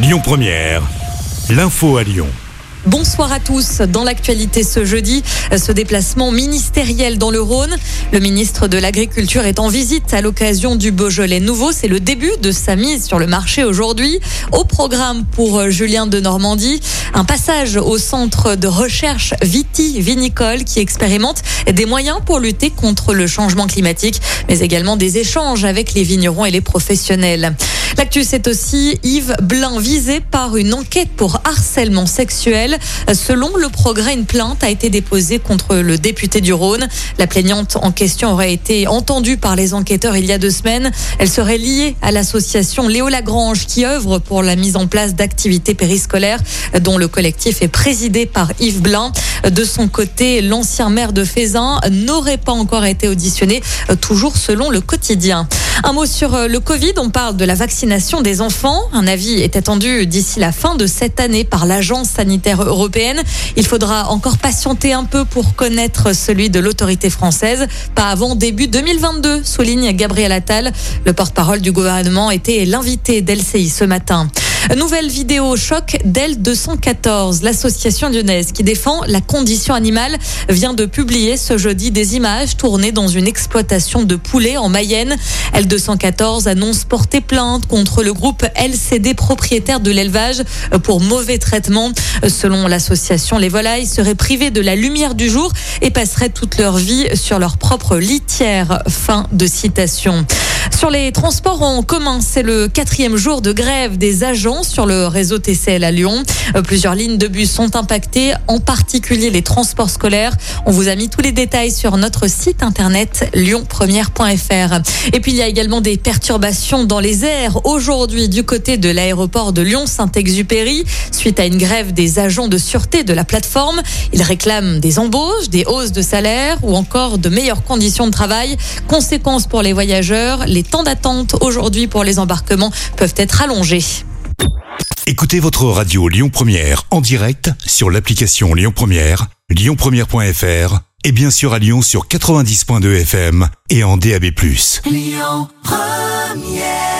Lyon Première, l'info à Lyon. Bonsoir à tous. Dans l'actualité ce jeudi, ce déplacement ministériel dans le Rhône. Le ministre de l'Agriculture est en visite à l'occasion du Beaujolais nouveau. C'est le début de sa mise sur le marché aujourd'hui. Au programme pour Julien de Normandie, un passage au centre de recherche Viti Vinicole qui expérimente des moyens pour lutter contre le changement climatique, mais également des échanges avec les vignerons et les professionnels. L'actu, c'est aussi Yves Blin visé par une enquête pour harcèlement sexuel. Selon le progrès, une plainte a été déposée contre le député du Rhône. La plaignante en question aurait été entendue par les enquêteurs il y a deux semaines. Elle serait liée à l'association Léo Lagrange qui œuvre pour la mise en place d'activités périscolaires dont le collectif est présidé par Yves Blin. De son côté, l'ancien maire de Fézin n'aurait pas encore été auditionné, toujours selon le quotidien. Un mot sur euh, le Covid. On parle de la vaccination des enfants. Un avis est attendu d'ici la fin de cette année par l'Agence sanitaire européenne. Il faudra encore patienter un peu pour connaître celui de l'autorité française. Pas avant début 2022, souligne Gabriel Attal. Le porte-parole du gouvernement était l'invité d'LCI ce matin. Nouvelle vidéo choc d'El 214. L'association lyonnaise qui défend la condition animale vient de publier ce jeudi des images tournées dans une exploitation de poulets en Mayenne. L 214 annonce porter plainte contre le groupe LCD propriétaire de l'élevage pour mauvais traitement. Selon l'association, les volailles seraient privées de la lumière du jour et passeraient toute leur vie sur leur propre litière. Fin de citation. Sur les transports en commun, c'est le quatrième jour de grève des agents sur le réseau TCL à Lyon. Euh, plusieurs lignes de bus sont impactées, en particulier les transports scolaires. On vous a mis tous les détails sur notre site internet lyonpremière.fr. Et puis il y a également des perturbations dans les airs aujourd'hui du côté de l'aéroport de Lyon-Saint-Exupéry suite à une grève des agents de sûreté de la plateforme. Ils réclament des embauches, des hausses de salaire ou encore de meilleures conditions de travail. Conséquence pour les voyageurs, les temps d'attente aujourd'hui pour les embarquements peuvent être allongés. Écoutez votre radio Lyon Première en direct sur l'application Lyon Première, lyonpremière.fr et bien sûr à Lyon sur 90.2 FM et en DAB+. Lyon Première